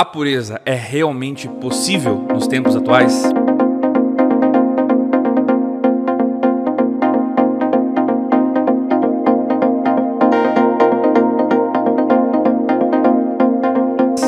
A pureza é realmente possível nos tempos atuais?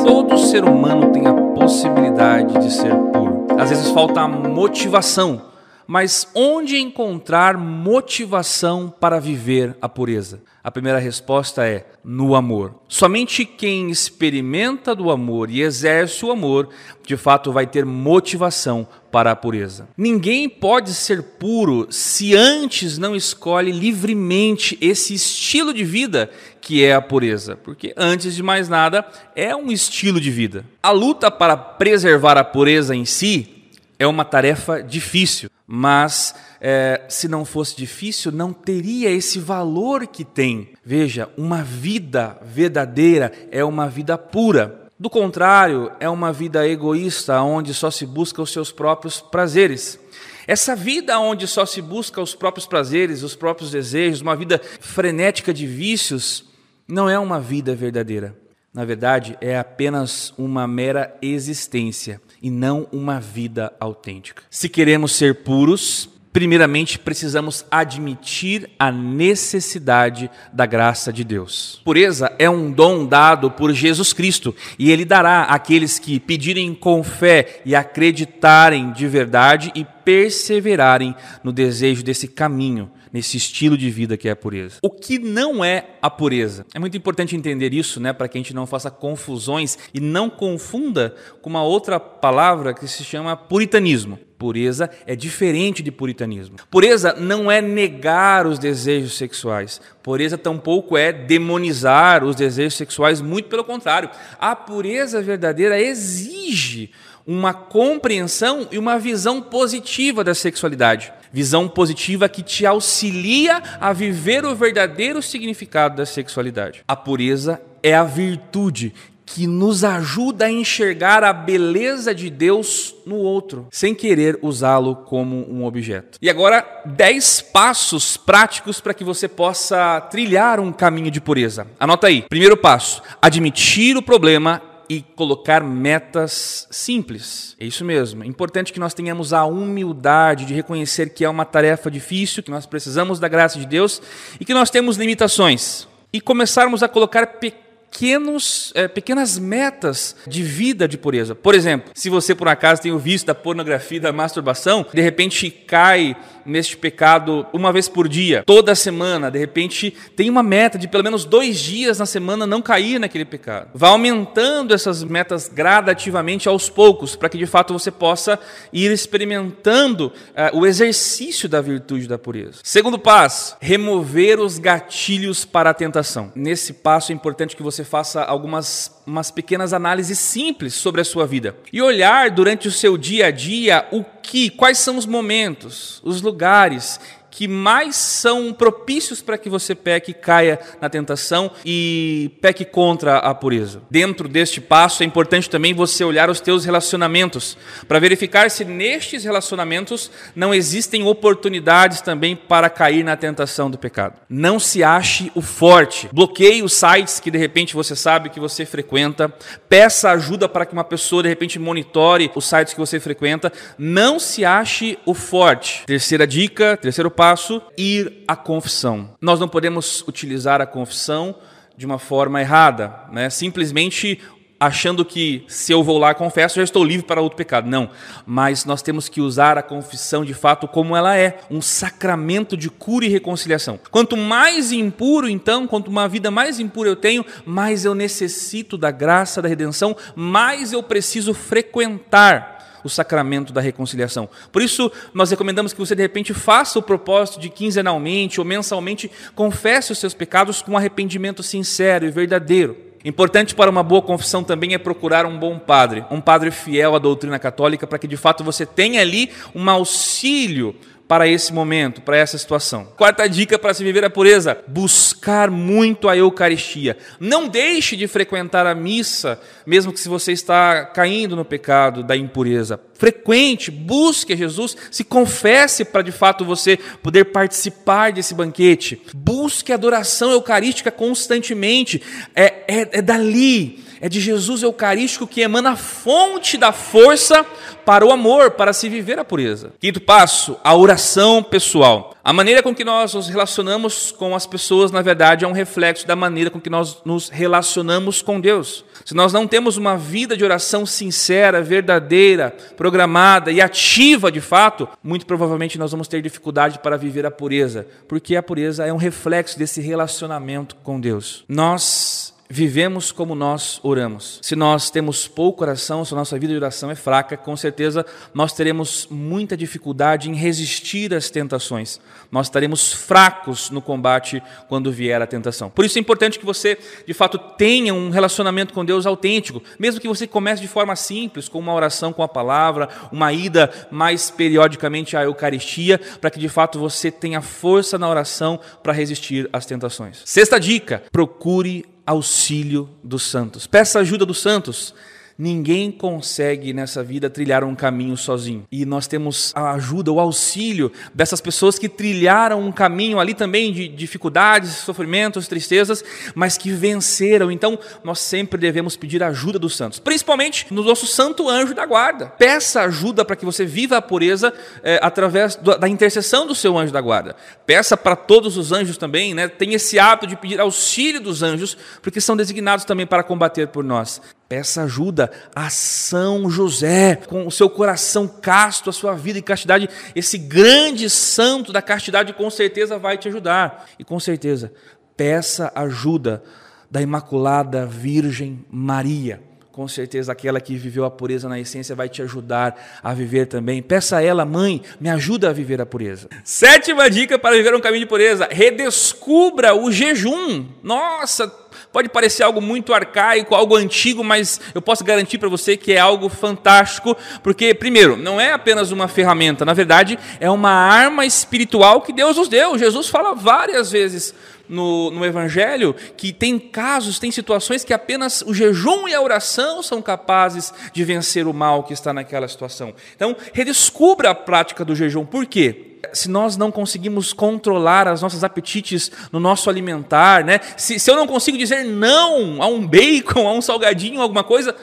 Todo ser humano tem a possibilidade de ser puro. Às vezes falta motivação mas onde encontrar motivação para viver a pureza? A primeira resposta é no amor. Somente quem experimenta do amor e exerce o amor, de fato vai ter motivação para a pureza. Ninguém pode ser puro se antes não escolhe livremente esse estilo de vida que é a pureza, porque antes de mais nada é um estilo de vida. A luta para preservar a pureza em si é uma tarefa difícil mas é, se não fosse difícil, não teria esse valor que tem. Veja, uma vida verdadeira é uma vida pura. Do contrário, é uma vida egoísta, onde só se busca os seus próprios prazeres. Essa vida onde só se busca os próprios prazeres, os próprios desejos, uma vida frenética de vícios, não é uma vida verdadeira. Na verdade, é apenas uma mera existência e não uma vida autêntica. Se queremos ser puros, primeiramente precisamos admitir a necessidade da graça de Deus. Pureza é um dom dado por Jesus Cristo e ele dará àqueles que pedirem com fé e acreditarem de verdade e perseverarem no desejo desse caminho nesse estilo de vida que é a pureza. O que não é a pureza? É muito importante entender isso, né, para que a gente não faça confusões e não confunda com uma outra palavra que se chama puritanismo. Pureza é diferente de puritanismo. Pureza não é negar os desejos sexuais. Pureza tampouco é demonizar os desejos sexuais, muito pelo contrário. A pureza verdadeira exige uma compreensão e uma visão positiva da sexualidade. Visão positiva que te auxilia a viver o verdadeiro significado da sexualidade. A pureza é a virtude que nos ajuda a enxergar a beleza de Deus no outro, sem querer usá-lo como um objeto. E agora, dez passos práticos para que você possa trilhar um caminho de pureza. Anota aí. Primeiro passo: admitir o problema e colocar metas simples. É isso mesmo. É importante que nós tenhamos a humildade de reconhecer que é uma tarefa difícil, que nós precisamos da graça de Deus e que nós temos limitações. E começarmos a colocar pequenos pequenos, é, pequenas metas de vida de pureza. Por exemplo, se você por acaso tem o vício da pornografia, da masturbação, de repente cai neste pecado uma vez por dia, toda semana, de repente tem uma meta de pelo menos dois dias na semana não cair naquele pecado. Vá aumentando essas metas gradativamente aos poucos, para que de fato você possa ir experimentando uh, o exercício da virtude da pureza. Segundo passo, remover os gatilhos para a tentação. Nesse passo é importante que você você faça algumas umas pequenas análises simples sobre a sua vida e olhar durante o seu dia a dia o que, quais são os momentos, os lugares que mais são propícios para que você peque, caia na tentação e peque contra a pureza. Dentro deste passo é importante também você olhar os teus relacionamentos para verificar se nestes relacionamentos não existem oportunidades também para cair na tentação do pecado. Não se ache o forte. Bloqueie os sites que de repente você sabe que você frequenta. Peça ajuda para que uma pessoa de repente monitore os sites que você frequenta. Não se ache o forte. Terceira dica, terceiro passo passo, ir à confissão. Nós não podemos utilizar a confissão de uma forma errada, né? simplesmente achando que se eu vou lá confesso, já estou livre para outro pecado. Não, mas nós temos que usar a confissão de fato como ela é, um sacramento de cura e reconciliação. Quanto mais impuro, então, quanto uma vida mais impura eu tenho, mais eu necessito da graça da redenção, mais eu preciso frequentar o sacramento da reconciliação. Por isso, nós recomendamos que você, de repente, faça o propósito de quinzenalmente ou mensalmente, confesse os seus pecados com arrependimento sincero e verdadeiro. Importante para uma boa confissão também é procurar um bom padre, um padre fiel à doutrina católica, para que de fato você tenha ali um auxílio para esse momento, para essa situação. Quarta dica para se viver a pureza: buscar muito a Eucaristia. Não deixe de frequentar a missa, mesmo que se você está caindo no pecado da impureza. Frequente, busque Jesus, se confesse para de fato você poder participar desse banquete. Busque adoração eucarística constantemente. É, é, é dali é de Jesus Eucarístico que emana a fonte da força para o amor, para se viver a pureza. Quinto passo, a oração pessoal. A maneira com que nós nos relacionamos com as pessoas, na verdade, é um reflexo da maneira com que nós nos relacionamos com Deus. Se nós não temos uma vida de oração sincera, verdadeira, programada e ativa de fato, muito provavelmente nós vamos ter dificuldade para viver a pureza, porque a pureza é um reflexo desse relacionamento com Deus. Nós vivemos como nós oramos. Se nós temos pouco oração, se a nossa vida de oração é fraca, com certeza nós teremos muita dificuldade em resistir às tentações. Nós estaremos fracos no combate quando vier a tentação. Por isso é importante que você, de fato, tenha um relacionamento com Deus autêntico, mesmo que você comece de forma simples, com uma oração com a palavra, uma ida mais periodicamente à Eucaristia, para que de fato você tenha força na oração para resistir às tentações. Sexta dica: procure auxílio dos santos. Peça ajuda dos santos. Ninguém consegue nessa vida trilhar um caminho sozinho. E nós temos a ajuda, o auxílio dessas pessoas que trilharam um caminho ali também de dificuldades, sofrimentos, tristezas, mas que venceram. Então, nós sempre devemos pedir ajuda dos santos, principalmente no nosso santo anjo da guarda. Peça ajuda para que você viva a pureza é, através da intercessão do seu anjo da guarda. Peça para todos os anjos também, né? Tem esse hábito de pedir auxílio dos anjos, porque são designados também para combater por nós. Peça ajuda a São José, com o seu coração casto, a sua vida em castidade. Esse grande santo da castidade com certeza vai te ajudar. E com certeza, peça ajuda da Imaculada Virgem Maria. Com certeza, aquela que viveu a pureza na essência vai te ajudar a viver também. Peça a ela, mãe, me ajuda a viver a pureza. Sétima dica para viver um caminho de pureza: redescubra o jejum. Nossa, Pode parecer algo muito arcaico, algo antigo, mas eu posso garantir para você que é algo fantástico, porque, primeiro, não é apenas uma ferramenta, na verdade, é uma arma espiritual que Deus nos deu. Jesus fala várias vezes no, no Evangelho que tem casos, tem situações que apenas o jejum e a oração são capazes de vencer o mal que está naquela situação. Então, redescubra a prática do jejum. Por quê? se nós não conseguimos controlar as nossas apetites no nosso alimentar, né? Se, se eu não consigo dizer não a um bacon, a um salgadinho, alguma coisa,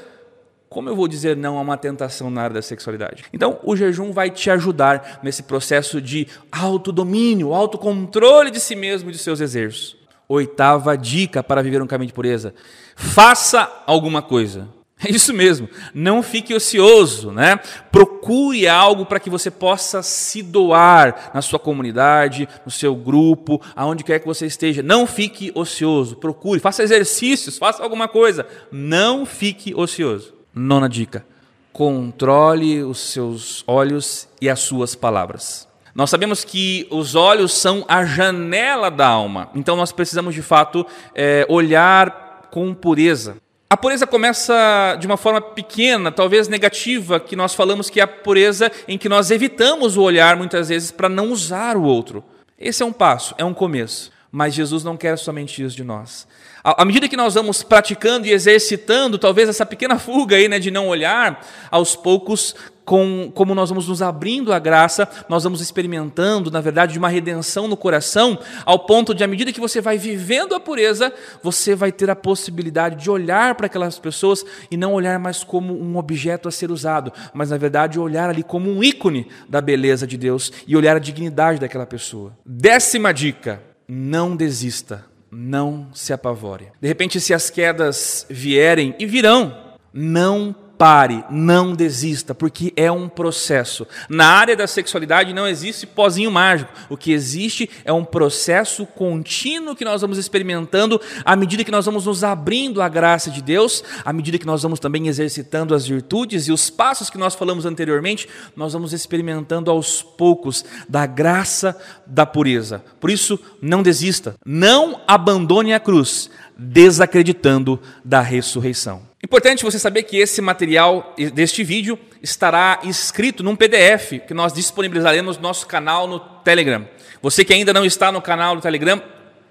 como eu vou dizer não a uma tentação na área da sexualidade? Então, o jejum vai te ajudar nesse processo de autodomínio, autocontrole de si mesmo e de seus desejos. Oitava dica para viver um caminho de pureza: faça alguma coisa. É isso mesmo. Não fique ocioso, né? Procure algo para que você possa se doar na sua comunidade, no seu grupo, aonde quer que você esteja. Não fique ocioso. Procure, faça exercícios, faça alguma coisa. Não fique ocioso. Nona dica: controle os seus olhos e as suas palavras. Nós sabemos que os olhos são a janela da alma, então nós precisamos de fato é, olhar com pureza. A pureza começa de uma forma pequena, talvez negativa, que nós falamos que é a pureza em que nós evitamos o olhar muitas vezes para não usar o outro. Esse é um passo, é um começo. Mas Jesus não quer somente isso de nós. À medida que nós vamos praticando e exercitando, talvez essa pequena fuga aí, né, de não olhar, aos poucos, com, como nós vamos nos abrindo à graça, nós vamos experimentando, na verdade, uma redenção no coração, ao ponto de, à medida que você vai vivendo a pureza, você vai ter a possibilidade de olhar para aquelas pessoas e não olhar mais como um objeto a ser usado, mas, na verdade, olhar ali como um ícone da beleza de Deus e olhar a dignidade daquela pessoa. Décima dica: não desista não se apavore. De repente, se as quedas vierem, e virão, não pare, não desista, porque é um processo. Na área da sexualidade não existe pozinho mágico. O que existe é um processo contínuo que nós vamos experimentando à medida que nós vamos nos abrindo à graça de Deus, à medida que nós vamos também exercitando as virtudes e os passos que nós falamos anteriormente, nós vamos experimentando aos poucos da graça da pureza. Por isso, não desista, não abandone a cruz, desacreditando da ressurreição. Importante você saber que esse material deste vídeo estará escrito num PDF que nós disponibilizaremos no nosso canal no Telegram. Você que ainda não está no canal do Telegram,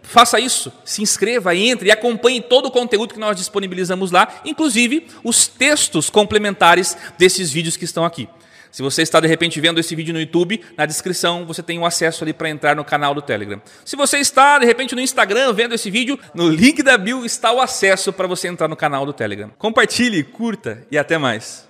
faça isso, se inscreva, entre e acompanhe todo o conteúdo que nós disponibilizamos lá, inclusive os textos complementares desses vídeos que estão aqui. Se você está de repente vendo esse vídeo no YouTube, na descrição você tem o um acesso ali para entrar no canal do Telegram. Se você está de repente no Instagram vendo esse vídeo, no link da bio está o acesso para você entrar no canal do Telegram. Compartilhe, curta e até mais.